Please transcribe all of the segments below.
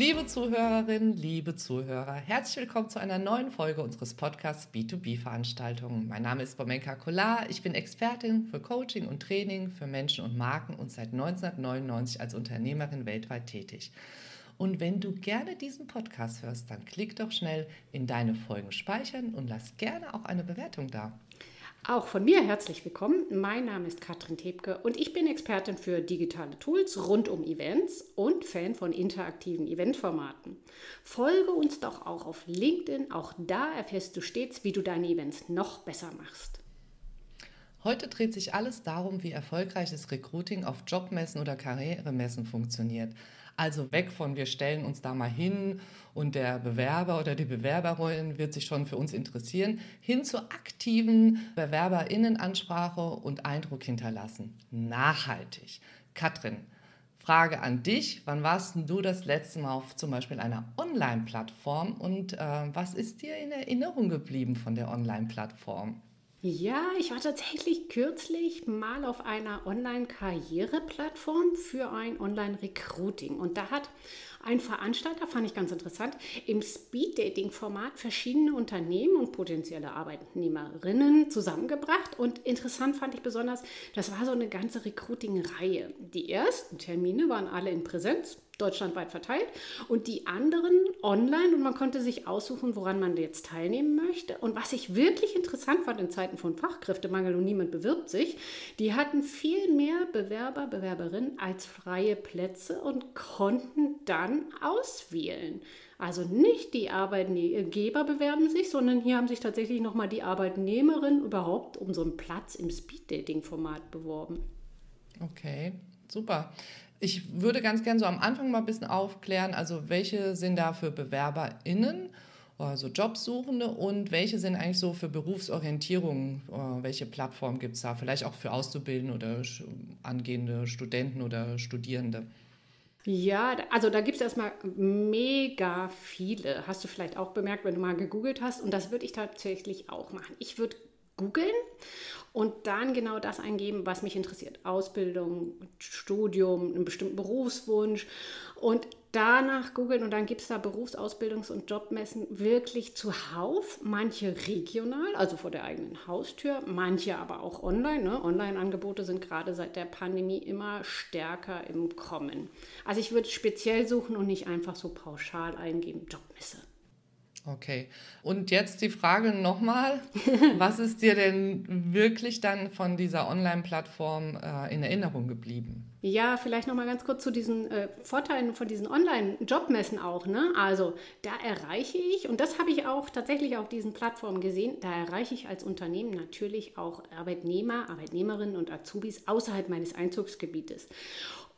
Liebe Zuhörerinnen, liebe Zuhörer, herzlich willkommen zu einer neuen Folge unseres Podcasts B2B-Veranstaltungen. Mein Name ist Bomenka Kolar, ich bin Expertin für Coaching und Training für Menschen und Marken und seit 1999 als Unternehmerin weltweit tätig. Und wenn du gerne diesen Podcast hörst, dann klick doch schnell in deine Folgen speichern und lass gerne auch eine Bewertung da. Auch von mir herzlich willkommen. Mein Name ist Katrin Tebke und ich bin Expertin für digitale Tools rund um Events und Fan von interaktiven Eventformaten. Folge uns doch auch auf LinkedIn. Auch da erfährst du stets, wie du deine Events noch besser machst. Heute dreht sich alles darum, wie erfolgreiches Recruiting auf Jobmessen oder Karrieremessen funktioniert. Also weg von, wir stellen uns da mal hin und der Bewerber oder die Bewerberin wird sich schon für uns interessieren, hin zur aktiven Bewerberinnenansprache und Eindruck hinterlassen. Nachhaltig. Katrin, Frage an dich. Wann warst du das letzte Mal auf zum Beispiel einer Online-Plattform und äh, was ist dir in Erinnerung geblieben von der Online-Plattform? Ja, ich war tatsächlich kürzlich mal auf einer Online-Karriereplattform für ein Online-Recruiting. Und da hat ein Veranstalter, fand ich ganz interessant, im Speed-Dating-Format verschiedene Unternehmen und potenzielle Arbeitnehmerinnen zusammengebracht. Und interessant fand ich besonders, das war so eine ganze Recruiting-Reihe. Die ersten Termine waren alle in Präsenz, deutschlandweit verteilt und die anderen online und man konnte sich aussuchen, woran man jetzt teilnehmen möchte. Und was ich wirklich interessant fand in Zeiten von Fachkräftemangel und niemand bewirbt sich, die hatten viel mehr Bewerber, Bewerberinnen als freie Plätze und konnten dann auswählen. Also nicht die Arbeitgeber bewerben sich, sondern hier haben sich tatsächlich nochmal die Arbeitnehmerinnen überhaupt um so einen Platz im Speed-Dating-Format beworben. Okay, super. Ich würde ganz gerne so am Anfang mal ein bisschen aufklären, also welche sind da für BewerberInnen, also Jobsuchende und welche sind eigentlich so für Berufsorientierung, äh, welche Plattform gibt es da, vielleicht auch für Auszubildende oder angehende Studenten oder Studierende? Ja, also da gibt es erstmal mega viele. Hast du vielleicht auch bemerkt, wenn du mal gegoogelt hast. Und das würde ich tatsächlich auch machen. Ich würde googeln und dann genau das eingeben, was mich interessiert. Ausbildung, Studium, einen bestimmten Berufswunsch und danach googeln und dann gibt es da Berufsausbildungs- und Jobmessen wirklich zuhauf, manche regional, also vor der eigenen Haustür, manche aber auch online. Ne? Online-Angebote sind gerade seit der Pandemie immer stärker im Kommen. Also ich würde speziell suchen und nicht einfach so pauschal eingeben, Jobmesse. Okay. Und jetzt die Frage nochmal, was ist dir denn wirklich dann von dieser Online-Plattform äh, in Erinnerung geblieben? Ja, vielleicht nochmal ganz kurz zu diesen äh, Vorteilen von diesen Online-Jobmessen auch. Ne? Also da erreiche ich, und das habe ich auch tatsächlich auf diesen Plattformen gesehen, da erreiche ich als Unternehmen natürlich auch Arbeitnehmer, Arbeitnehmerinnen und Azubis außerhalb meines Einzugsgebietes.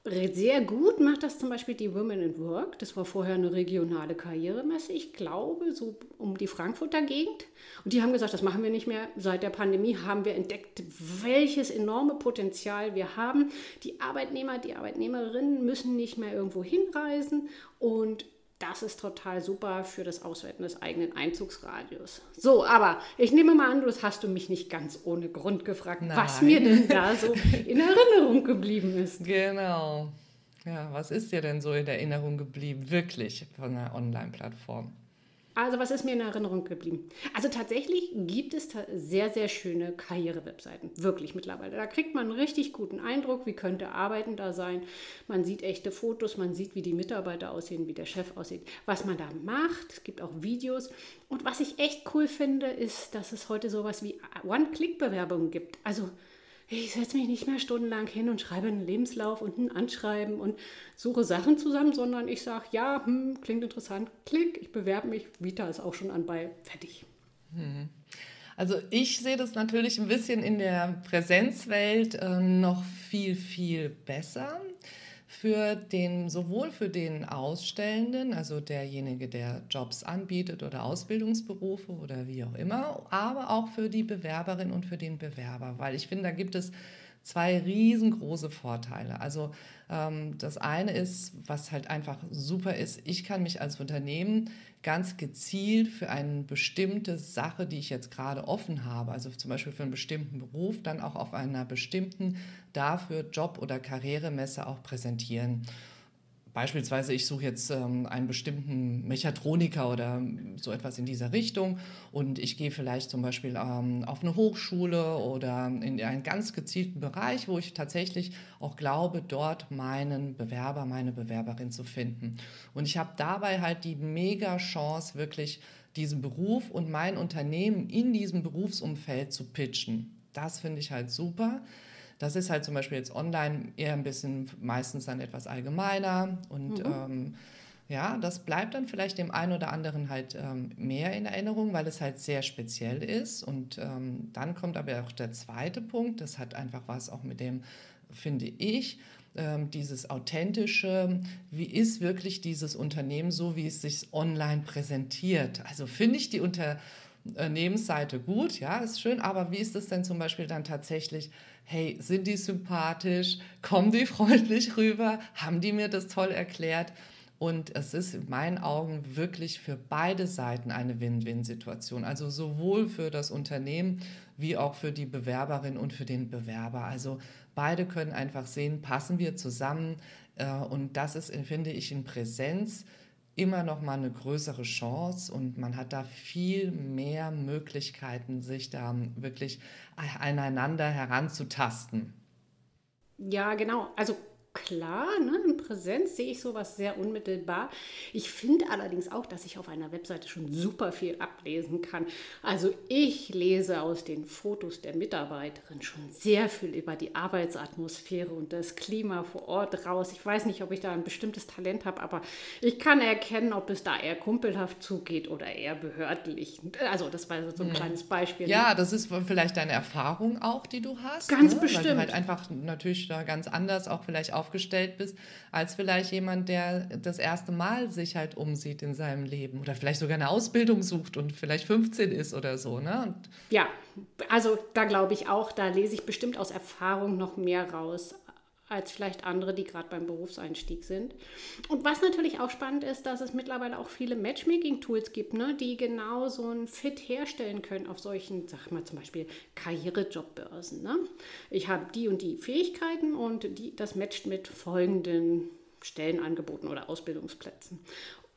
Sehr gut macht das zum Beispiel die Women in Work. Das war vorher eine regionale Karrieremesse, ich glaube, so um die Frankfurter Gegend. Und die haben gesagt, das machen wir nicht mehr. Seit der Pandemie haben wir entdeckt, welches enorme Potenzial wir haben. Die Arbeitnehmer, die Arbeitnehmerinnen müssen nicht mehr irgendwo hinreisen und das ist total super für das Auswerten des eigenen Einzugsradius. So, aber ich nehme mal an, das hast du mich nicht ganz ohne Grund gefragt, Nein. was mir denn da so in Erinnerung geblieben ist. Genau. Ja, was ist dir denn so in Erinnerung geblieben, wirklich von einer Online-Plattform? Also was ist mir in Erinnerung geblieben? Also tatsächlich gibt es sehr, sehr schöne Karrierewebseiten. Wirklich mittlerweile. Da kriegt man einen richtig guten Eindruck, wie könnte Arbeiten da sein. Man sieht echte Fotos, man sieht, wie die Mitarbeiter aussehen, wie der Chef aussieht, was man da macht. Es gibt auch Videos. Und was ich echt cool finde, ist, dass es heute sowas wie One-Click-Bewerbungen gibt. Also ich setze mich nicht mehr stundenlang hin und schreibe einen Lebenslauf und ein Anschreiben und suche Sachen zusammen, sondern ich sage, ja, hm, klingt interessant, klick, ich bewerbe mich, Vita ist auch schon an bei, fertig. Mhm. Also ich sehe das natürlich ein bisschen in der Präsenzwelt äh, noch viel, viel besser für den, sowohl für den Ausstellenden, also derjenige, der Jobs anbietet oder Ausbildungsberufe oder wie auch immer, aber auch für die Bewerberin und für den Bewerber, weil ich finde, da gibt es zwei riesengroße Vorteile. Also ähm, das eine ist, was halt einfach super ist, ich kann mich als Unternehmen ganz gezielt für eine bestimmte Sache, die ich jetzt gerade offen habe, also zum Beispiel für einen bestimmten Beruf, dann auch auf einer bestimmten dafür Job- oder Karrieremesse auch präsentieren. Beispielsweise, ich suche jetzt ähm, einen bestimmten Mechatroniker oder so etwas in dieser Richtung und ich gehe vielleicht zum Beispiel ähm, auf eine Hochschule oder in einen ganz gezielten Bereich, wo ich tatsächlich auch glaube, dort meinen Bewerber, meine Bewerberin zu finden. Und ich habe dabei halt die mega Chance, wirklich diesen Beruf und mein Unternehmen in diesem Berufsumfeld zu pitchen. Das finde ich halt super. Das ist halt zum Beispiel jetzt online eher ein bisschen meistens dann etwas allgemeiner und mhm. ähm, ja, das bleibt dann vielleicht dem einen oder anderen halt ähm, mehr in Erinnerung, weil es halt sehr speziell ist. Und ähm, dann kommt aber auch der zweite Punkt, das hat einfach was auch mit dem, finde ich, ähm, dieses authentische, wie ist wirklich dieses Unternehmen so, wie es sich online präsentiert. Also finde ich die Unternehmensseite gut, ja, ist schön, aber wie ist es denn zum Beispiel dann tatsächlich hey, sind die sympathisch, kommen die freundlich rüber, haben die mir das toll erklärt. Und es ist in meinen Augen wirklich für beide Seiten eine Win-Win-Situation. Also sowohl für das Unternehmen wie auch für die Bewerberin und für den Bewerber. Also beide können einfach sehen, passen wir zusammen. Äh, und das ist, finde ich, in Präsenz immer noch mal eine größere Chance und man hat da viel mehr Möglichkeiten, sich da wirklich aneinander heranzutasten. Ja, genau. Also klar, ne? in Präsenz sehe ich sowas sehr unmittelbar. Ich finde allerdings auch, dass ich auf einer Webseite schon super viel ablesen kann. Also ich lese aus den Fotos der Mitarbeiterin schon sehr viel über die Arbeitsatmosphäre und das Klima vor Ort raus. Ich weiß nicht, ob ich da ein bestimmtes Talent habe, aber ich kann erkennen, ob es da eher kumpelhaft zugeht oder eher behördlich. Also das war so ein mhm. kleines Beispiel. Ja, ne? das ist vielleicht deine Erfahrung auch, die du hast. Ganz ne? bestimmt. Weil du halt einfach natürlich da ganz anders auch vielleicht auch aufgestellt bist, als vielleicht jemand, der das erste Mal sich halt umsieht in seinem Leben oder vielleicht sogar eine Ausbildung sucht und vielleicht 15 ist oder so. Ne? Ja, also da glaube ich auch, da lese ich bestimmt aus Erfahrung noch mehr raus als vielleicht andere, die gerade beim Berufseinstieg sind. Und was natürlich auch spannend ist, dass es mittlerweile auch viele Matchmaking-Tools gibt, ne, die genau so ein Fit herstellen können auf solchen, sag mal zum Beispiel Karrierejobbörsen. Ne? Ich habe die und die Fähigkeiten und die, das matcht mit folgenden Stellenangeboten oder Ausbildungsplätzen.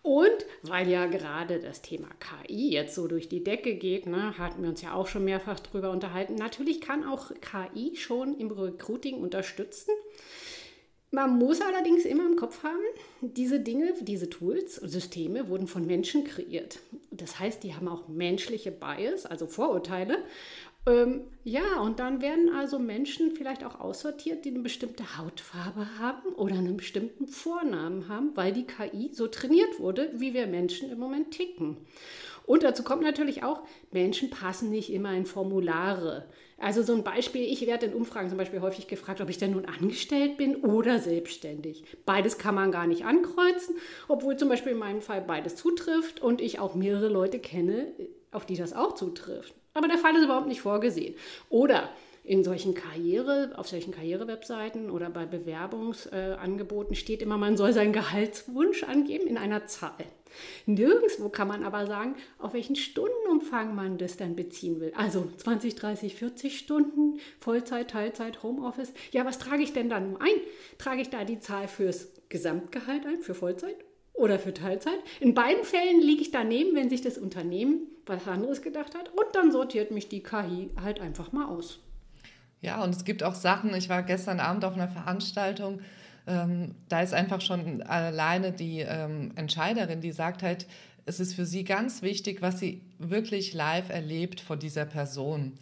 Und weil ja gerade das Thema KI jetzt so durch die Decke geht, ne, hatten wir uns ja auch schon mehrfach drüber unterhalten. Natürlich kann auch KI schon im Recruiting unterstützen. Man muss allerdings immer im Kopf haben, diese Dinge, diese Tools, Systeme wurden von Menschen kreiert. Das heißt, die haben auch menschliche Bias, also Vorurteile. Ähm, ja, und dann werden also Menschen vielleicht auch aussortiert, die eine bestimmte Hautfarbe haben oder einen bestimmten Vornamen haben, weil die KI so trainiert wurde, wie wir Menschen im Moment ticken. Und dazu kommt natürlich auch, Menschen passen nicht immer in Formulare. Also so ein Beispiel, ich werde in Umfragen zum Beispiel häufig gefragt, ob ich denn nun angestellt bin oder selbstständig. Beides kann man gar nicht ankreuzen, obwohl zum Beispiel in meinem Fall beides zutrifft und ich auch mehrere Leute kenne, auf die das auch zutrifft. Aber der Fall ist überhaupt nicht vorgesehen. Oder in solchen Karriere, auf solchen Karrierewebseiten oder bei Bewerbungsangeboten steht immer, man soll seinen Gehaltswunsch angeben in einer Zahl. Nirgendwo kann man aber sagen, auf welchen Stundenumfang man das dann beziehen will. Also 20, 30, 40 Stunden, Vollzeit, Teilzeit, Homeoffice. Ja, was trage ich denn da nun ein? Trage ich da die Zahl fürs Gesamtgehalt ein, für Vollzeit oder für Teilzeit? In beiden Fällen liege ich daneben, wenn sich das Unternehmen was anderes gedacht hat. Und dann sortiert mich die KI halt einfach mal aus. Ja, und es gibt auch Sachen, ich war gestern Abend auf einer Veranstaltung, ähm, da ist einfach schon alleine die ähm, Entscheiderin, die sagt halt, es ist für sie ganz wichtig, was sie wirklich live erlebt von dieser Person.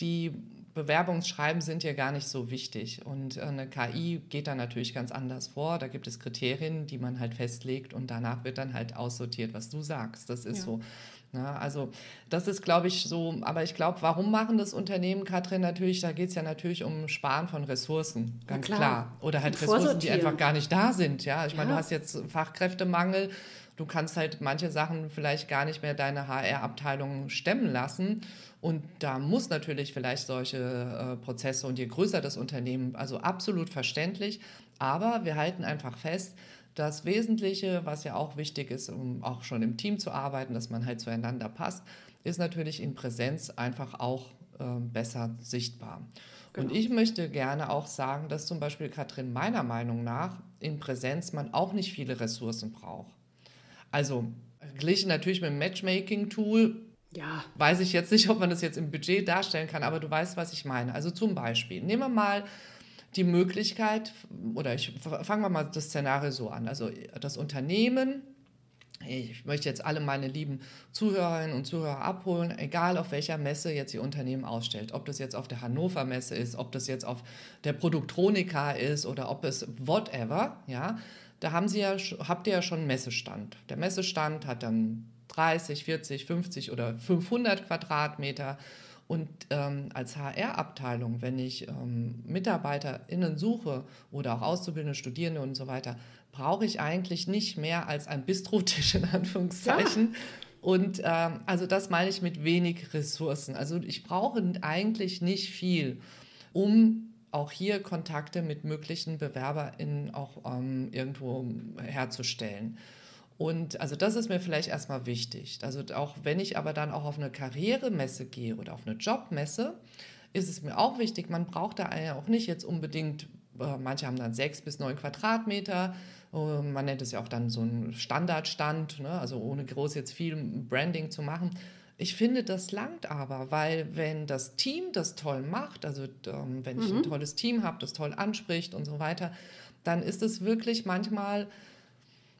Die Bewerbungsschreiben sind ja gar nicht so wichtig. Und eine KI geht da natürlich ganz anders vor. Da gibt es Kriterien, die man halt festlegt und danach wird dann halt aussortiert, was du sagst. Das ist ja. so. Ja, also das ist, glaube ich, so, aber ich glaube, warum machen das Unternehmen, Katrin, natürlich, da geht es ja natürlich um Sparen von Ressourcen, ganz klar. klar. Oder halt Ressourcen, die einfach gar nicht da sind. Ja, ich ja. meine, du hast jetzt Fachkräftemangel, du kannst halt manche Sachen vielleicht gar nicht mehr deine HR-Abteilung stemmen lassen. Und da muss natürlich vielleicht solche äh, Prozesse und je größer das Unternehmen, also absolut verständlich. Aber wir halten einfach fest, das Wesentliche, was ja auch wichtig ist, um auch schon im Team zu arbeiten, dass man halt zueinander passt, ist natürlich in Präsenz einfach auch äh, besser sichtbar. Genau. Und ich möchte gerne auch sagen, dass zum Beispiel Katrin meiner Meinung nach in Präsenz man auch nicht viele Ressourcen braucht. Also verglichen natürlich mit dem Matchmaking-Tool, ja. weiß ich jetzt nicht, ob man das jetzt im Budget darstellen kann, aber du weißt, was ich meine. Also zum Beispiel, nehmen wir mal die Möglichkeit, oder ich fangen wir mal das Szenario so an. Also das Unternehmen ich möchte jetzt alle meine lieben Zuhörerinnen und Zuhörer abholen, egal auf welcher Messe jetzt Ihr Unternehmen ausstellt. Ob das jetzt auf der Hannover Messe ist, ob das jetzt auf der Produktronika ist oder ob es whatever, ja. Da haben Sie ja, habt ihr ja schon einen Messestand. Der Messestand hat dann 30, 40, 50 oder 500 Quadratmeter. Und ähm, als HR-Abteilung, wenn ich ähm, MitarbeiterInnen suche oder auch Auszubildende, Studierende und so weiter, brauche ich eigentlich nicht mehr als ein Bistrotisch in Anführungszeichen. Ja. Und ähm, also das meine ich mit wenig Ressourcen. Also ich brauche eigentlich nicht viel, um auch hier Kontakte mit möglichen BewerberInnen auch ähm, irgendwo herzustellen. Und also das ist mir vielleicht erstmal wichtig. Also auch wenn ich aber dann auch auf eine Karrieremesse gehe oder auf eine Jobmesse, ist es mir auch wichtig, man braucht da auch nicht jetzt unbedingt, äh, manche haben dann sechs bis neun Quadratmeter, ähm, man nennt es ja auch dann so ein Standardstand, ne? also ohne groß jetzt viel Branding zu machen. Ich finde, das langt aber, weil wenn das Team das toll macht, also ähm, wenn ich mhm. ein tolles Team habe, das toll anspricht und so weiter, dann ist es wirklich manchmal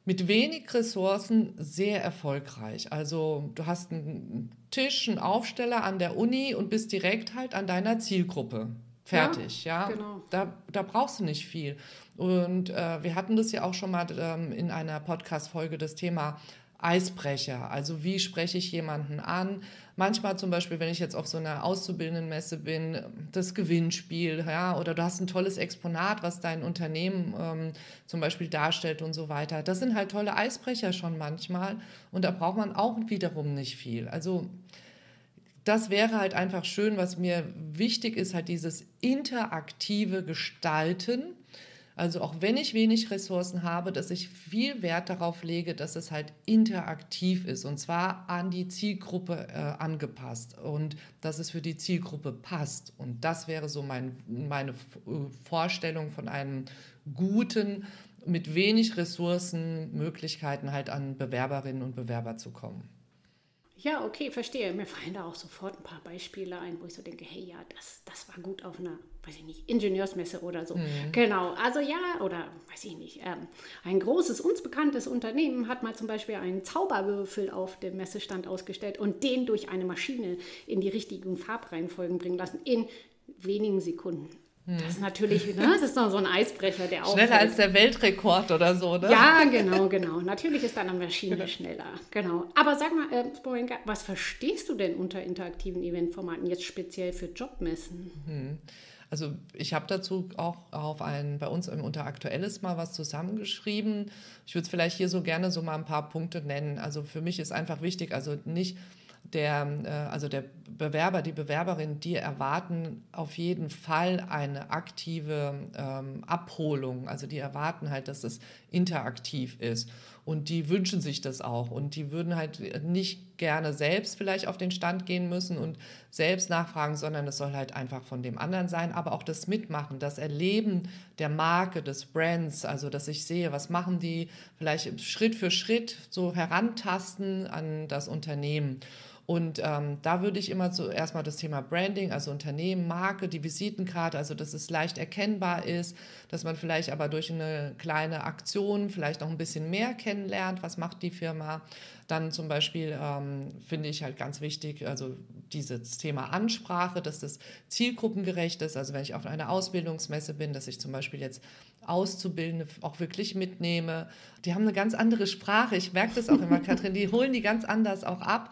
mit wenig Ressourcen sehr erfolgreich. Also du hast einen Tisch, einen Aufsteller an der Uni und bist direkt halt an deiner Zielgruppe. Fertig, ja. ja. Genau. Da, da brauchst du nicht viel. Und äh, wir hatten das ja auch schon mal ähm, in einer Podcast-Folge, das Thema Eisbrecher. Also wie spreche ich jemanden an? Manchmal zum Beispiel, wenn ich jetzt auf so einer Auszubildendenmesse bin, das Gewinnspiel, ja, oder du hast ein tolles Exponat, was dein Unternehmen ähm, zum Beispiel darstellt und so weiter. Das sind halt tolle Eisbrecher schon manchmal und da braucht man auch wiederum nicht viel. Also das wäre halt einfach schön, was mir wichtig ist, halt dieses interaktive Gestalten also auch wenn ich wenig Ressourcen habe, dass ich viel Wert darauf lege, dass es halt interaktiv ist und zwar an die Zielgruppe äh, angepasst und dass es für die Zielgruppe passt. Und das wäre so mein, meine Vorstellung von einem guten, mit wenig Ressourcen Möglichkeiten halt an Bewerberinnen und Bewerber zu kommen. Ja, okay, verstehe. Mir fallen da auch sofort ein paar Beispiele ein, wo ich so denke, hey, ja, das, das war gut auf einer, weiß ich nicht, Ingenieursmesse oder so. Mhm. Genau, also ja, oder weiß ich nicht, ähm, ein großes, uns bekanntes Unternehmen hat mal zum Beispiel einen Zauberwürfel auf dem Messestand ausgestellt und den durch eine Maschine in die richtigen Farbreihenfolgen bringen lassen in wenigen Sekunden. Das ist natürlich, ne, das ist so ein Eisbrecher, der auch. Schneller als der Weltrekord oder so, ne? Ja, genau, genau. Natürlich ist dann eine Maschine schneller. Genau. Aber sag mal, äh, was verstehst du denn unter interaktiven Eventformaten jetzt speziell für Jobmessen? Mhm. Also ich habe dazu auch auf ein, bei uns unter Aktuelles mal was zusammengeschrieben. Ich würde es vielleicht hier so gerne so mal ein paar Punkte nennen. Also für mich ist einfach wichtig, also nicht der, äh, also der Bewerber, die Bewerberin, die erwarten auf jeden Fall eine aktive ähm, Abholung. Also die erwarten halt, dass es interaktiv ist. Und die wünschen sich das auch. Und die würden halt nicht gerne selbst vielleicht auf den Stand gehen müssen und selbst nachfragen, sondern es soll halt einfach von dem anderen sein. Aber auch das Mitmachen, das Erleben der Marke, des Brands, also dass ich sehe, was machen die, vielleicht Schritt für Schritt so herantasten an das Unternehmen. Und ähm, da würde ich immer zuerst mal das Thema Branding, also Unternehmen, Marke, die Visitenkarte, also dass es leicht erkennbar ist, dass man vielleicht aber durch eine kleine Aktion vielleicht noch ein bisschen mehr kennenlernt, was macht die Firma. Dann zum Beispiel ähm, finde ich halt ganz wichtig, also dieses Thema Ansprache, dass das zielgruppengerecht ist. Also wenn ich auf einer Ausbildungsmesse bin, dass ich zum Beispiel jetzt Auszubildende auch wirklich mitnehme. Die haben eine ganz andere Sprache. Ich merke das auch immer, Katrin, die holen die ganz anders auch ab.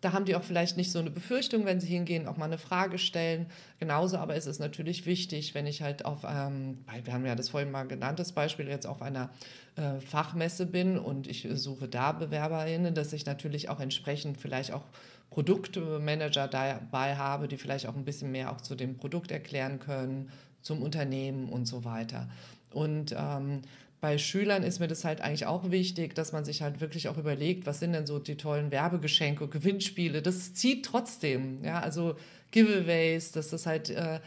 Da haben die auch vielleicht nicht so eine Befürchtung, wenn sie hingehen, auch mal eine Frage stellen. Genauso aber ist es natürlich wichtig, wenn ich halt auf, ähm, wir haben ja das vorhin mal genanntes Beispiel, jetzt auf einer äh, Fachmesse bin und ich suche da BewerberInnen, dass ich natürlich auch entsprechend vielleicht auch Produktmanager dabei habe, die vielleicht auch ein bisschen mehr auch zu dem Produkt erklären können, zum Unternehmen und so weiter. Und ähm, bei Schülern ist mir das halt eigentlich auch wichtig, dass man sich halt wirklich auch überlegt, was sind denn so die tollen Werbegeschenke, Gewinnspiele. Das zieht trotzdem, ja, also Giveaways, dass das halt, äh,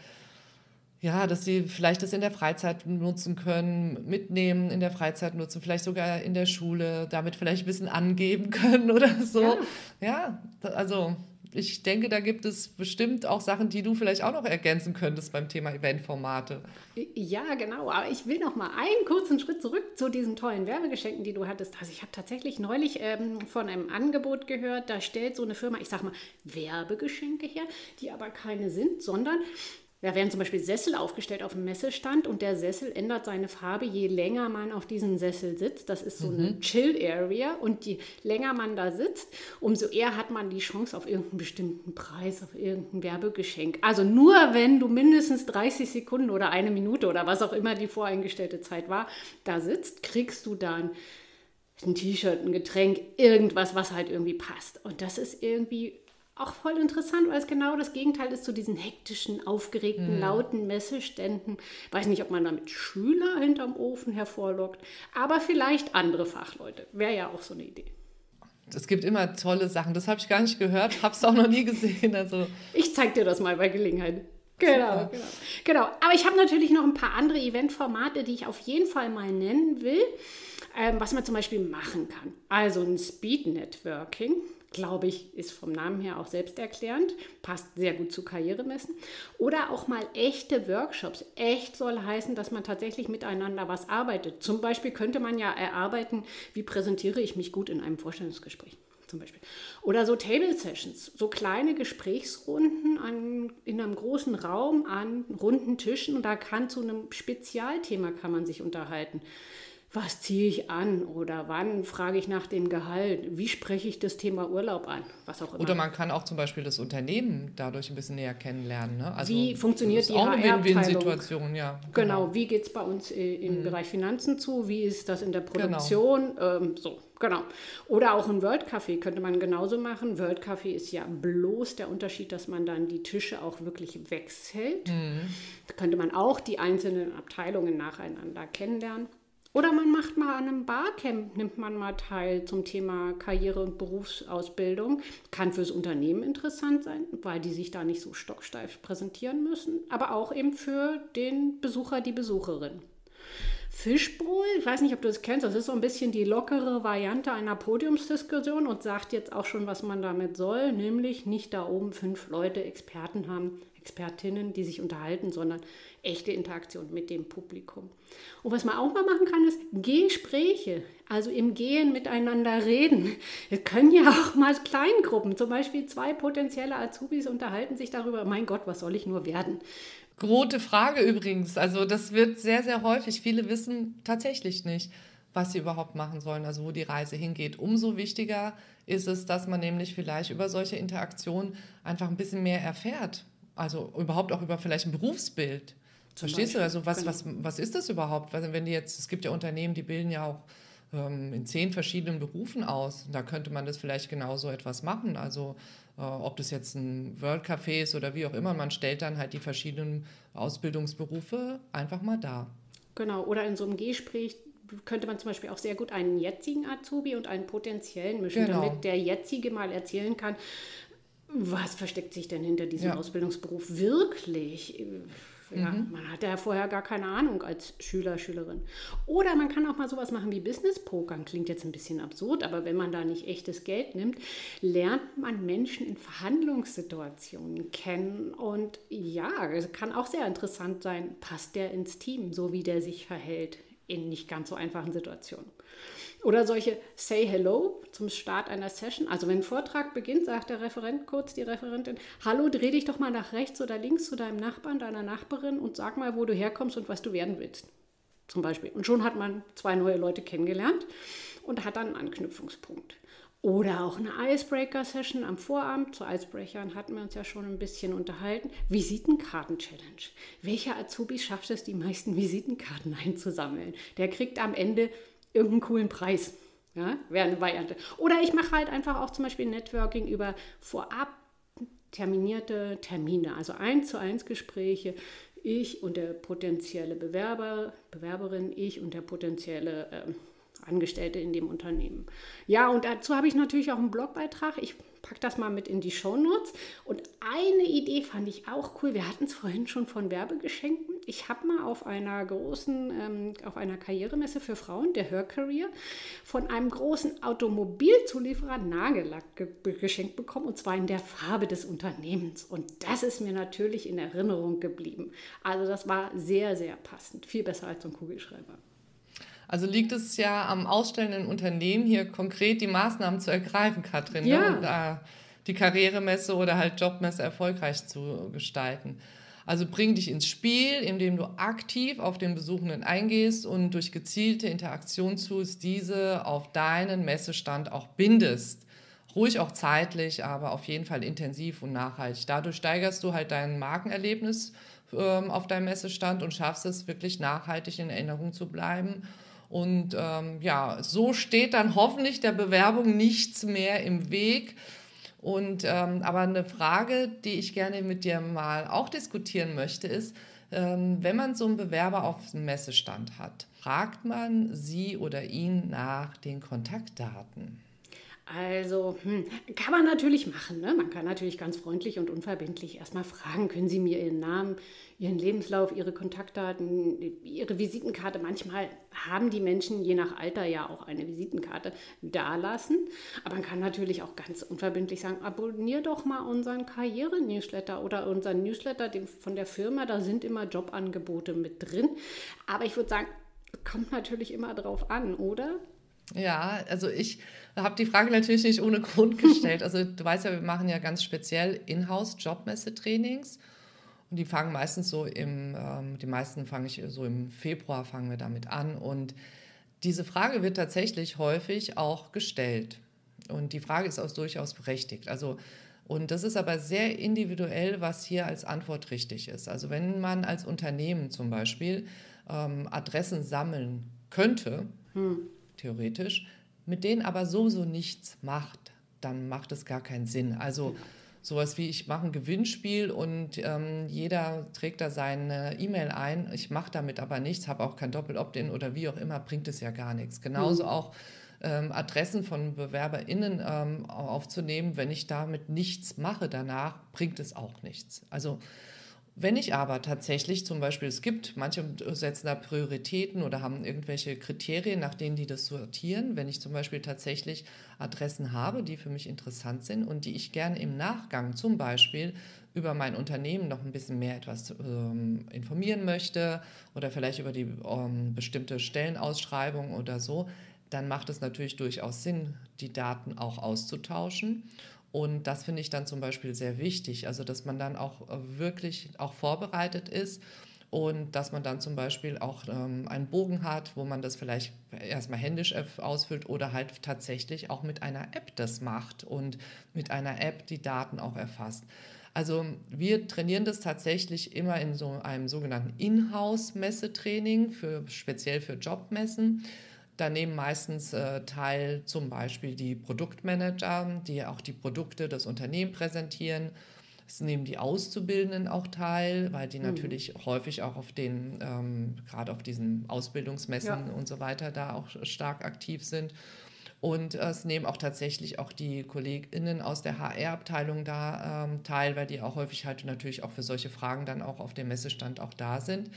ja, dass sie vielleicht das in der Freizeit nutzen können, mitnehmen, in der Freizeit nutzen, vielleicht sogar in der Schule, damit vielleicht ein bisschen angeben können oder so. Ja, ja also ich denke, da gibt es bestimmt auch Sachen, die du vielleicht auch noch ergänzen könntest beim Thema Eventformate. Ja, genau. Aber ich will noch mal einen kurzen Schritt zurück zu diesen tollen Werbegeschenken, die du hattest. Also ich habe tatsächlich neulich ähm, von einem Angebot gehört, da stellt so eine Firma, ich sag mal, Werbegeschenke her, die aber keine sind, sondern da werden zum Beispiel Sessel aufgestellt auf dem Messestand und der Sessel ändert seine Farbe, je länger man auf diesem Sessel sitzt. Das ist so mhm. eine Chill-Area und je länger man da sitzt, umso eher hat man die Chance auf irgendeinen bestimmten Preis, auf irgendein Werbegeschenk. Also nur wenn du mindestens 30 Sekunden oder eine Minute oder was auch immer die voreingestellte Zeit war, da sitzt, kriegst du dann ein T-Shirt, ein Getränk, irgendwas, was halt irgendwie passt. Und das ist irgendwie auch voll interessant, weil es genau das Gegenteil ist zu diesen hektischen, aufgeregten, mhm. lauten Messeständen. Weiß nicht, ob man damit Schüler hinterm Ofen hervorlockt, aber vielleicht andere Fachleute. Wäre ja auch so eine Idee. Es gibt immer tolle Sachen. Das habe ich gar nicht gehört, habe es auch noch nie gesehen. Also. Ich zeige dir das mal bei Gelegenheit. Genau, genau. genau. Aber ich habe natürlich noch ein paar andere Eventformate, die ich auf jeden Fall mal nennen will, ähm, was man zum Beispiel machen kann. Also ein Speed Networking glaube ich, ist vom Namen her auch selbsterklärend, passt sehr gut zu Karrieremessen. Oder auch mal echte Workshops. Echt soll heißen, dass man tatsächlich miteinander was arbeitet. Zum Beispiel könnte man ja erarbeiten, wie präsentiere ich mich gut in einem Vorstellungsgespräch. Zum Beispiel. Oder so Table Sessions, so kleine Gesprächsrunden an, in einem großen Raum an runden Tischen und da kann zu einem Spezialthema kann man sich unterhalten was ziehe ich an oder wann frage ich nach dem Gehalt, wie spreche ich das Thema Urlaub an, was auch immer. Oder man kann auch zum Beispiel das Unternehmen dadurch ein bisschen näher kennenlernen. Ne? Also wie funktioniert die auch eine Win-Win-Situation, ja. Genau. genau, wie geht es bei uns im mhm. Bereich Finanzen zu, wie ist das in der genau. Produktion, genau. ähm, so. Genau. Oder auch ein World Café könnte man genauso machen. World Café ist ja bloß der Unterschied, dass man dann die Tische auch wirklich wechselt. Mhm. Da könnte man auch die einzelnen Abteilungen nacheinander kennenlernen. Oder man macht mal an einem Barcamp, nimmt man mal teil zum Thema Karriere- und Berufsausbildung. Kann fürs Unternehmen interessant sein, weil die sich da nicht so stocksteif präsentieren müssen, aber auch eben für den Besucher, die Besucherin. Fischbowl, ich weiß nicht, ob du das kennst, das ist so ein bisschen die lockere Variante einer Podiumsdiskussion und sagt jetzt auch schon, was man damit soll, nämlich nicht da oben fünf Leute, Experten haben, Expertinnen, die sich unterhalten, sondern echte Interaktion mit dem Publikum. Und was man auch mal machen kann, ist Gespräche, also im Gehen miteinander reden. Wir können ja auch mal Kleingruppen, zum Beispiel zwei potenzielle Azubis unterhalten sich darüber, mein Gott, was soll ich nur werden? Grote Frage übrigens. Also das wird sehr, sehr häufig. Viele wissen tatsächlich nicht, was sie überhaupt machen sollen, also wo die Reise hingeht. Umso wichtiger ist es, dass man nämlich vielleicht über solche Interaktionen einfach ein bisschen mehr erfährt. Also überhaupt auch über vielleicht ein Berufsbild. Verstehst Beispiel. du? Also was, genau. was, was ist das überhaupt? Wenn die jetzt, es gibt ja Unternehmen, die bilden ja auch ähm, in zehn verschiedenen Berufen aus. Da könnte man das vielleicht genauso etwas machen. Also äh, ob das jetzt ein World Café ist oder wie auch immer, man stellt dann halt die verschiedenen Ausbildungsberufe einfach mal dar. Genau, oder in so einem Gespräch könnte man zum Beispiel auch sehr gut einen jetzigen Azubi und einen potenziellen mischen, genau. damit der jetzige mal erzählen kann, was versteckt sich denn hinter diesem ja. Ausbildungsberuf wirklich? Ja, mhm. Man hat ja vorher gar keine Ahnung als Schüler, Schülerin. Oder man kann auch mal sowas machen wie Business-Pokern. Klingt jetzt ein bisschen absurd, aber wenn man da nicht echtes Geld nimmt, lernt man Menschen in Verhandlungssituationen kennen. Und ja, es kann auch sehr interessant sein, passt der ins Team, so wie der sich verhält in nicht ganz so einfachen Situationen. Oder solche Say Hello zum Start einer Session. Also wenn ein Vortrag beginnt, sagt der Referent kurz, die Referentin, Hallo, dreh dich doch mal nach rechts oder links zu deinem Nachbarn, deiner Nachbarin und sag mal, wo du herkommst und was du werden willst. Zum Beispiel. Und schon hat man zwei neue Leute kennengelernt und hat dann einen Anknüpfungspunkt. Oder auch eine Icebreaker-Session am Vorabend. Zu Icebreakern hatten wir uns ja schon ein bisschen unterhalten. Visitenkarten-Challenge. Welcher Azubi schafft es, die meisten Visitenkarten einzusammeln? Der kriegt am Ende irgendeinen coolen Preis. Ja, wäre eine Variante. Oder ich mache halt einfach auch zum Beispiel Networking über vorab terminierte Termine, also eins zu eins Gespräche. Ich und der potenzielle Bewerber, Bewerberin, ich und der potenzielle äh, Angestellte in dem Unternehmen. Ja, und dazu habe ich natürlich auch einen Blogbeitrag. Ich packe das mal mit in die Shownotes. Und eine Idee fand ich auch cool. Wir hatten es vorhin schon von Werbegeschenken. Ich habe mal auf einer großen, ähm, auf einer Karrieremesse für Frauen, der Her Career, von einem großen Automobilzulieferer Nagellack ge geschenkt bekommen und zwar in der Farbe des Unternehmens. Und das ist mir natürlich in Erinnerung geblieben. Also das war sehr, sehr passend. Viel besser als so ein Kugelschreiber. Also liegt es ja am ausstellenden Unternehmen hier konkret die Maßnahmen zu ergreifen, Katrin, ne? Ja. ne? und, äh, die Karrieremesse oder halt Jobmesse erfolgreich zu gestalten. Also bring dich ins Spiel, indem du aktiv auf den Besuchenden eingehst und durch gezielte Interaktion tust, diese auf deinen Messestand auch bindest. Ruhig auch zeitlich, aber auf jeden Fall intensiv und nachhaltig. Dadurch steigerst du halt dein Markenerlebnis ähm, auf deinem Messestand und schaffst es wirklich nachhaltig in Erinnerung zu bleiben und ähm, ja, so steht dann hoffentlich der Bewerbung nichts mehr im Weg. Und ähm, aber eine Frage, die ich gerne mit dir mal auch diskutieren möchte, ist, ähm, wenn man so einen Bewerber auf dem Messestand hat, fragt man sie oder ihn nach den Kontaktdaten? Also, hm, kann man natürlich machen. Ne? Man kann natürlich ganz freundlich und unverbindlich erstmal fragen, können Sie mir Ihren Namen, Ihren Lebenslauf, Ihre Kontaktdaten, Ihre Visitenkarte. Manchmal haben die Menschen je nach Alter ja auch eine Visitenkarte dalassen. Aber man kann natürlich auch ganz unverbindlich sagen, abonnier doch mal unseren Karriere-Newsletter oder unseren Newsletter von der Firma. Da sind immer Jobangebote mit drin. Aber ich würde sagen, kommt natürlich immer drauf an, oder? Ja, also ich habe die Frage natürlich nicht ohne Grund gestellt. Also du weißt ja, wir machen ja ganz speziell Inhouse-Jobmesse-Trainings. Und die fangen meistens so im, ähm, die meisten fange ich so im Februar fangen wir damit an. Und diese Frage wird tatsächlich häufig auch gestellt. Und die Frage ist auch durchaus berechtigt. Also, und das ist aber sehr individuell, was hier als Antwort richtig ist. Also wenn man als Unternehmen zum Beispiel ähm, Adressen sammeln könnte, hm theoretisch, mit denen aber sowieso nichts macht, dann macht es gar keinen Sinn. Also sowas wie ich mache ein Gewinnspiel und ähm, jeder trägt da seine E-Mail ein, ich mache damit aber nichts, habe auch kein Doppel-Opt-in oder wie auch immer, bringt es ja gar nichts. Genauso mhm. auch ähm, Adressen von BewerberInnen ähm, aufzunehmen, wenn ich damit nichts mache danach, bringt es auch nichts. Also wenn ich aber tatsächlich zum Beispiel, es gibt, manche setzen da Prioritäten oder haben irgendwelche Kriterien, nach denen die das sortieren. Wenn ich zum Beispiel tatsächlich Adressen habe, die für mich interessant sind und die ich gerne im Nachgang zum Beispiel über mein Unternehmen noch ein bisschen mehr etwas ähm, informieren möchte oder vielleicht über die ähm, bestimmte Stellenausschreibung oder so, dann macht es natürlich durchaus Sinn, die Daten auch auszutauschen. Und das finde ich dann zum Beispiel sehr wichtig, also dass man dann auch äh, wirklich auch vorbereitet ist und dass man dann zum Beispiel auch ähm, einen Bogen hat, wo man das vielleicht erstmal händisch ausfüllt oder halt tatsächlich auch mit einer App das macht und mit einer App die Daten auch erfasst. Also wir trainieren das tatsächlich immer in so einem sogenannten Inhouse-Messetraining, für, speziell für Jobmessen. Da nehmen meistens äh, teil zum Beispiel die Produktmanager, die auch die Produkte des Unternehmens präsentieren. Es nehmen die Auszubildenden auch teil, weil die mhm. natürlich häufig auch auf den, ähm, gerade auf diesen Ausbildungsmessen ja. und so weiter, da auch stark aktiv sind. Und es nehmen auch tatsächlich auch die KollegInnen aus der HR-Abteilung da ähm, teil, weil die auch häufig halt natürlich auch für solche Fragen dann auch auf dem Messestand auch da sind.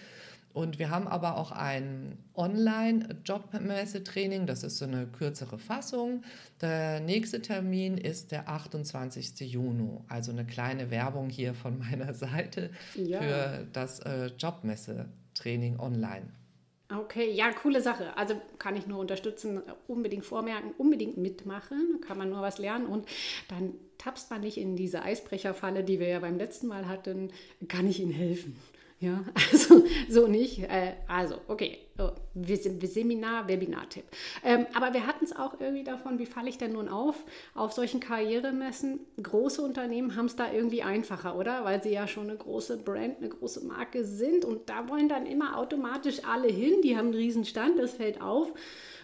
Und wir haben aber auch ein Online-Jobmesse-Training, das ist so eine kürzere Fassung. Der nächste Termin ist der 28. Juni, also eine kleine Werbung hier von meiner Seite ja. für das äh, Jobmesse-Training online. Okay, ja, coole Sache. Also kann ich nur unterstützen, unbedingt vormerken, unbedingt mitmachen, kann man nur was lernen und dann tappst man nicht in diese Eisbrecherfalle, die wir ja beim letzten Mal hatten, kann ich Ihnen helfen. Ja, also so nicht. Äh, also, okay, oh, Seminar, Webinar-Tipp. Ähm, aber wir hatten es auch irgendwie davon, wie falle ich denn nun auf? Auf solchen Karrieremessen, große Unternehmen haben es da irgendwie einfacher, oder? Weil sie ja schon eine große Brand, eine große Marke sind und da wollen dann immer automatisch alle hin. Die haben einen riesen Stand, das fällt auf.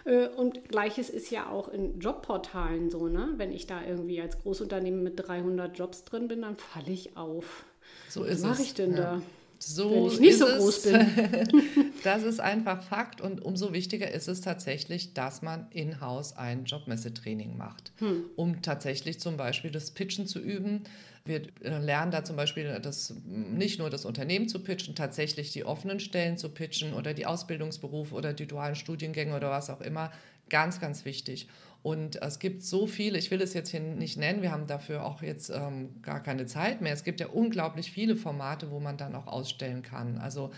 Äh, und gleiches ist ja auch in Jobportalen so, ne? Wenn ich da irgendwie als Großunternehmen mit 300 Jobs drin bin, dann falle ich auf. So ist Was mache ich denn ja. da? So Wenn ich nicht so groß es. bin. das ist einfach Fakt und umso wichtiger ist es tatsächlich, dass man in-house ein Jobmessetraining macht, Hm. um tatsächlich zum Beispiel das Pitchen zu üben. Wir äh, lernen da zum Beispiel das, nicht nur das Unternehmen zu pitchen, tatsächlich die offenen Stellen zu pitchen oder die Ausbildungsberufe oder die dualen Studiengänge oder was auch immer. Ganz, ganz wichtig. Und es gibt so viele, ich will es jetzt hier nicht nennen, wir haben dafür auch jetzt ähm, gar keine Zeit mehr. Es gibt ja unglaublich viele Formate, wo man dann auch ausstellen kann. Also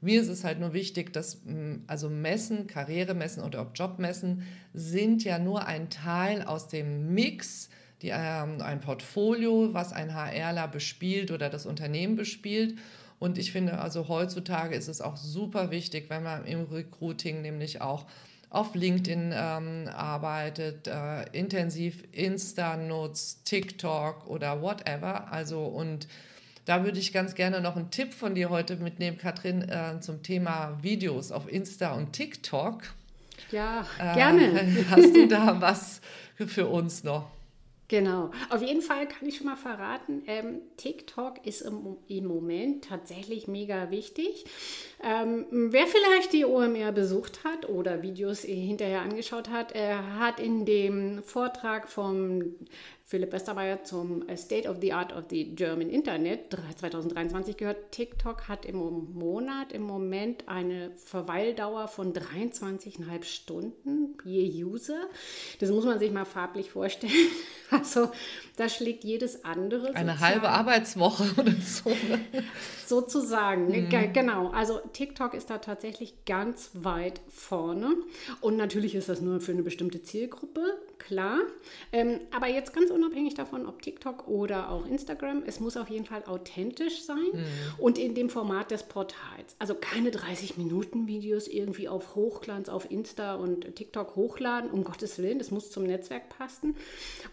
mir ist es halt nur wichtig, dass mh, also Messen, Karrieremessen oder auch Jobmessen sind ja nur ein Teil aus dem Mix, die, ähm, ein Portfolio, was ein HRler bespielt oder das Unternehmen bespielt. Und ich finde, also heutzutage ist es auch super wichtig, wenn man im Recruiting nämlich auch auf LinkedIn ähm, arbeitet, äh, intensiv Insta nutzt, TikTok oder whatever. Also und da würde ich ganz gerne noch einen Tipp von dir heute mitnehmen, Katrin, äh, zum Thema Videos auf Insta und TikTok. Ja, Äh, gerne. Hast du da was für uns noch? Genau. Auf jeden Fall kann ich schon mal verraten, ähm, TikTok ist im, im Moment tatsächlich mega wichtig. Ähm, wer vielleicht die OMR besucht hat oder Videos hinterher angeschaut hat, äh, hat in dem Vortrag vom Philipp Westermeier zum State of the Art of the German Internet 2023 gehört, TikTok hat im Monat im Moment eine Verweildauer von 23,5 Stunden je User. Das muss man sich mal farblich vorstellen. Also da schlägt jedes andere. Eine sozial- halbe Arbeitswoche oder so. ne? Sozusagen, ne? Ge- genau. Also TikTok ist da tatsächlich ganz weit vorne. Und natürlich ist das nur für eine bestimmte Zielgruppe, klar. Ähm, aber jetzt ganz unabhängig davon, ob TikTok oder auch Instagram, es muss auf jeden Fall authentisch sein und in dem Format des Portals. Also keine 30-Minuten-Videos irgendwie auf Hochglanz auf Insta und TikTok hochladen, um Gottes Willen, das muss zum Netzwerk passen.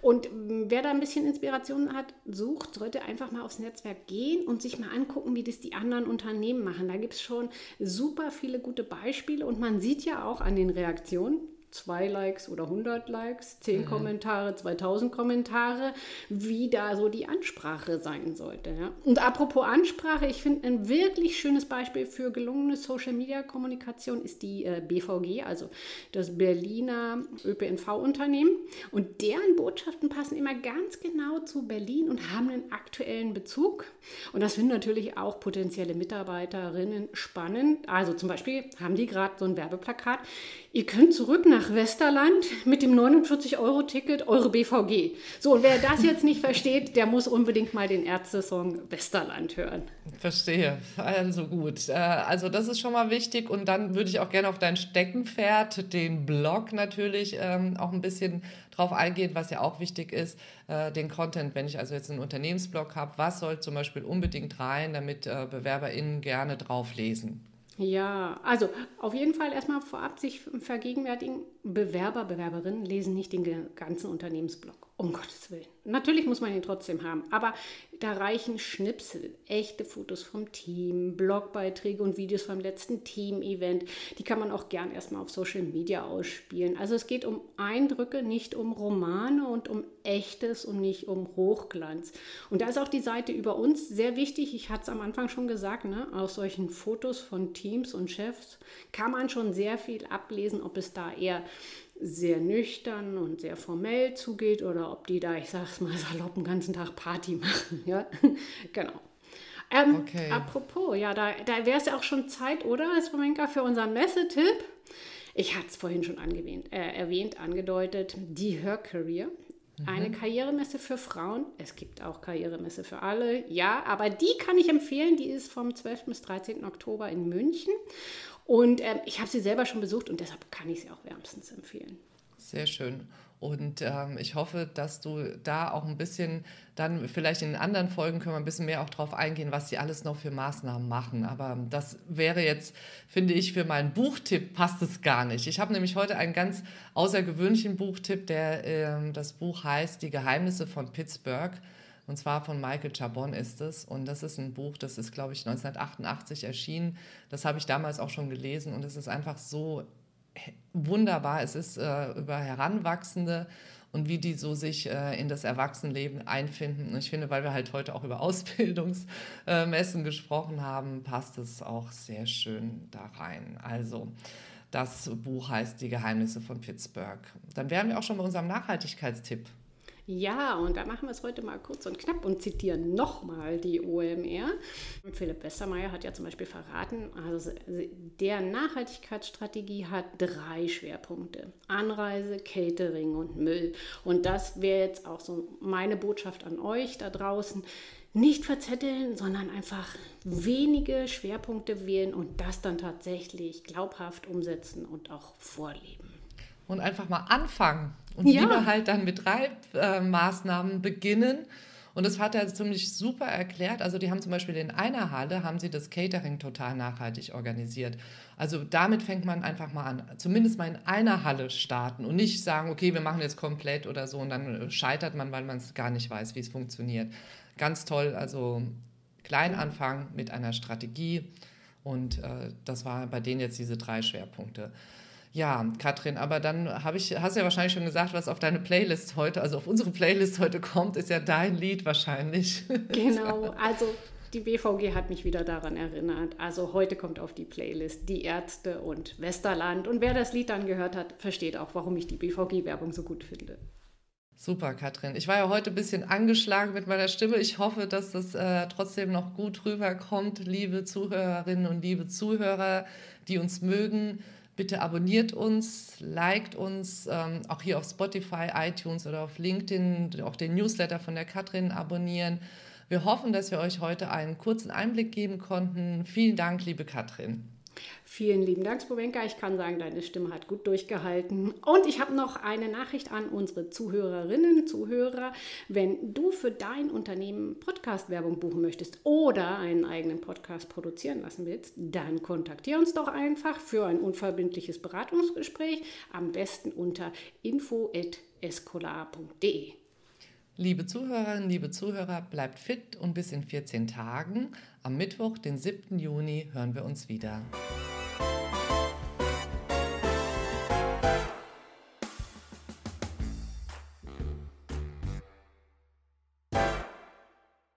Und ähm, wer da ein bisschen Inspiration hat, sucht, sollte einfach mal aufs Netzwerk gehen und sich mal angucken, wie das die anderen Unternehmen machen. Da gibt es schon super viele gute Beispiele und man sieht ja auch an den Reaktionen, zwei Likes oder 100 Likes, 10 Kommentare, 2000 Kommentare, wie da so die Ansprache sein sollte. Ja? Und apropos Ansprache, ich finde ein wirklich schönes Beispiel für gelungene Social-Media-Kommunikation ist die äh, BVG, also das Berliner ÖPNV-Unternehmen. Und deren Botschaften passen immer ganz genau zu Berlin und haben einen aktuellen Bezug. Und das finden natürlich auch potenzielle Mitarbeiterinnen spannend. Also zum Beispiel haben die gerade so ein Werbeplakat. Ihr könnt zurück nach Westerland mit dem 49-Euro-Ticket eure BVG. So, und wer das jetzt nicht versteht, der muss unbedingt mal den Ärzte-Song Westerland hören. Verstehe. Also gut. Äh, Also das ist schon mal wichtig. Und dann würde ich auch gerne auf dein Steckenpferd, den Blog natürlich, ähm, auch ein bisschen drauf eingehen, was ja auch wichtig ist, äh, den Content. Wenn ich also jetzt einen Unternehmensblog habe, was soll zum Beispiel unbedingt rein, damit äh, BewerberInnen gerne drauf lesen? Ja, also auf jeden Fall erstmal vorab sich vergegenwärtigen, Bewerber, Bewerberinnen lesen nicht den ganzen Unternehmensblog. Um Gottes Willen. Natürlich muss man ihn trotzdem haben, aber da reichen Schnipsel, echte Fotos vom Team, Blogbeiträge und Videos vom letzten Team-Event. Die kann man auch gern erstmal auf Social Media ausspielen. Also es geht um Eindrücke, nicht um Romane und um echtes und nicht um Hochglanz. Und da ist auch die Seite über uns sehr wichtig. Ich hatte es am Anfang schon gesagt, ne? aus solchen Fotos von Teams und Chefs kann man schon sehr viel ablesen, ob es da eher sehr nüchtern und sehr formell zugeht oder ob die da, ich sag's mal salopp, den ganzen Tag Party machen. Ja, genau. Ähm, Okay. Apropos, ja, da, da wäre es ja auch schon Zeit, oder, Spomenka, für unseren Messetipp. Ich hatte es vorhin schon angewähnt, äh, erwähnt, angedeutet, die Her Career. Eine Karrieremesse für Frauen. Es gibt auch Karrieremesse für alle, ja, aber die kann ich empfehlen. Die ist vom 12. bis 13. Oktober in München. Und ähm, ich habe sie selber schon besucht und deshalb kann ich sie auch wärmstens empfehlen. Sehr schön. Und ähm, ich hoffe, dass du da auch ein bisschen, dann vielleicht in anderen Folgen können wir ein bisschen mehr auch drauf eingehen, was die alles noch für Maßnahmen machen. Aber das wäre jetzt, finde ich, für meinen Buchtipp passt es gar nicht. Ich habe nämlich heute einen ganz außergewöhnlichen Buchtipp, der ähm, das Buch heißt Die Geheimnisse von Pittsburgh. Und zwar von Michael Chabon ist es. Und das ist ein Buch, das ist, glaube ich, 1988 erschienen. Das habe ich damals auch schon gelesen. Und es ist einfach so wunderbar. Es ist äh, über Heranwachsende und wie die so sich äh, in das Erwachsenenleben einfinden. Und ich finde, weil wir halt heute auch über Ausbildungsmessen gesprochen haben, passt es auch sehr schön da rein. Also das Buch heißt Die Geheimnisse von Pittsburgh. Dann wären wir auch schon bei unserem Nachhaltigkeitstipp. Ja, und da machen wir es heute mal kurz und knapp und zitieren nochmal die OMR. Philipp Westermeier hat ja zum Beispiel verraten, also der Nachhaltigkeitsstrategie hat drei Schwerpunkte. Anreise, Catering und Müll. Und das wäre jetzt auch so meine Botschaft an euch da draußen. Nicht verzetteln, sondern einfach wenige Schwerpunkte wählen und das dann tatsächlich glaubhaft umsetzen und auch vorleben. Und einfach mal anfangen und ja. lieber halt dann mit drei äh, Maßnahmen beginnen. Und das hat er ziemlich super erklärt. Also die haben zum Beispiel in einer Halle, haben sie das Catering total nachhaltig organisiert. Also damit fängt man einfach mal an. Zumindest mal in einer Halle starten und nicht sagen, okay, wir machen jetzt komplett oder so und dann scheitert man, weil man es gar nicht weiß, wie es funktioniert. Ganz toll, also klein anfangen mit einer Strategie. Und äh, das war bei denen jetzt diese drei Schwerpunkte. Ja, Katrin, aber dann habe ich, hast du ja wahrscheinlich schon gesagt, was auf deine Playlist heute, also auf unsere Playlist heute kommt, ist ja dein Lied wahrscheinlich. Genau, also die BVG hat mich wieder daran erinnert. Also heute kommt auf die Playlist Die Ärzte und Westerland. Und wer das Lied dann gehört hat, versteht auch, warum ich die BVG-Werbung so gut finde. Super, Katrin. Ich war ja heute ein bisschen angeschlagen mit meiner Stimme. Ich hoffe, dass das äh, trotzdem noch gut rüberkommt, liebe Zuhörerinnen und liebe Zuhörer, die uns mögen. Bitte abonniert uns, liked uns, ähm, auch hier auf Spotify, iTunes oder auf LinkedIn, auch den Newsletter von der Katrin abonnieren. Wir hoffen, dass wir euch heute einen kurzen Einblick geben konnten. Vielen Dank, liebe Katrin. Vielen lieben Dank, Spovenka. Ich kann sagen, deine Stimme hat gut durchgehalten. Und ich habe noch eine Nachricht an unsere Zuhörerinnen, Zuhörer. Wenn du für dein Unternehmen Podcast-Werbung buchen möchtest oder einen eigenen Podcast produzieren lassen willst, dann kontaktiere uns doch einfach für ein unverbindliches Beratungsgespräch. Am besten unter info.escolar.de. Liebe Zuhörerinnen, liebe Zuhörer, bleibt fit und bis in 14 Tagen, am Mittwoch, den 7. Juni, hören wir uns wieder.